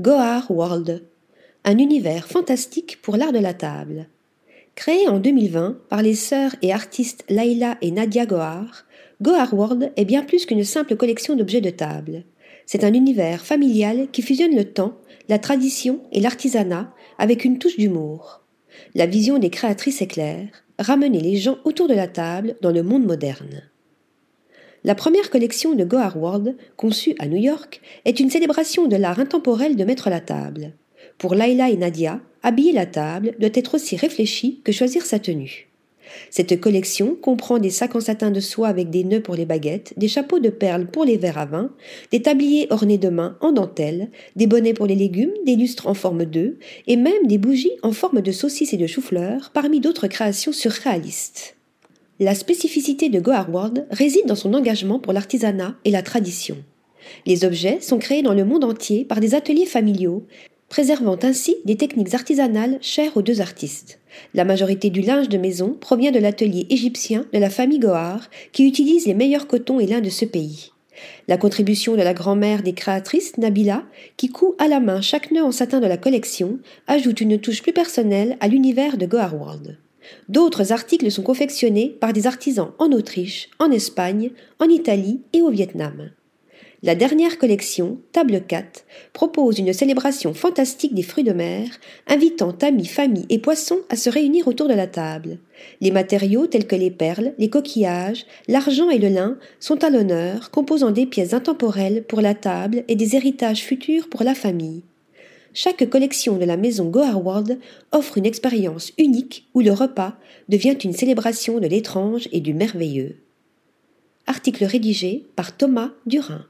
Goar World, un univers fantastique pour l'art de la table. Créé en 2020 par les sœurs et artistes Laila et Nadia Goar, Goar World est bien plus qu'une simple collection d'objets de table. C'est un univers familial qui fusionne le temps, la tradition et l'artisanat avec une touche d'humour. La vision des créatrices est claire, ramener les gens autour de la table dans le monde moderne. La première collection de Goar World, conçue à New York, est une célébration de l'art intemporel de mettre la table. Pour Laila et Nadia, habiller la table doit être aussi réfléchi que choisir sa tenue. Cette collection comprend des sacs en satin de soie avec des nœuds pour les baguettes, des chapeaux de perles pour les verres à vin, des tabliers ornés de mains en dentelle, des bonnets pour les légumes, des lustres en forme d'œufs, et même des bougies en forme de saucisses et de chou-fleurs, parmi d'autres créations surréalistes. La spécificité de Goharward réside dans son engagement pour l'artisanat et la tradition. Les objets sont créés dans le monde entier par des ateliers familiaux, préservant ainsi des techniques artisanales chères aux deux artistes. La majorité du linge de maison provient de l'atelier égyptien de la famille Gohar, qui utilise les meilleurs cotons et lins de ce pays. La contribution de la grand-mère des créatrices, Nabila, qui coud à la main chaque nœud en satin de la collection, ajoute une touche plus personnelle à l'univers de Gohar World. D'autres articles sont confectionnés par des artisans en Autriche, en Espagne, en Italie et au Vietnam. La dernière collection, Table 4, propose une célébration fantastique des fruits de mer, invitant amis, familles et poissons à se réunir autour de la table. Les matériaux tels que les perles, les coquillages, l'argent et le lin sont à l'honneur, composant des pièces intemporelles pour la table et des héritages futurs pour la famille. Chaque collection de la maison Goharward offre une expérience unique où le repas devient une célébration de l'étrange et du merveilleux. Article rédigé par Thomas Durin.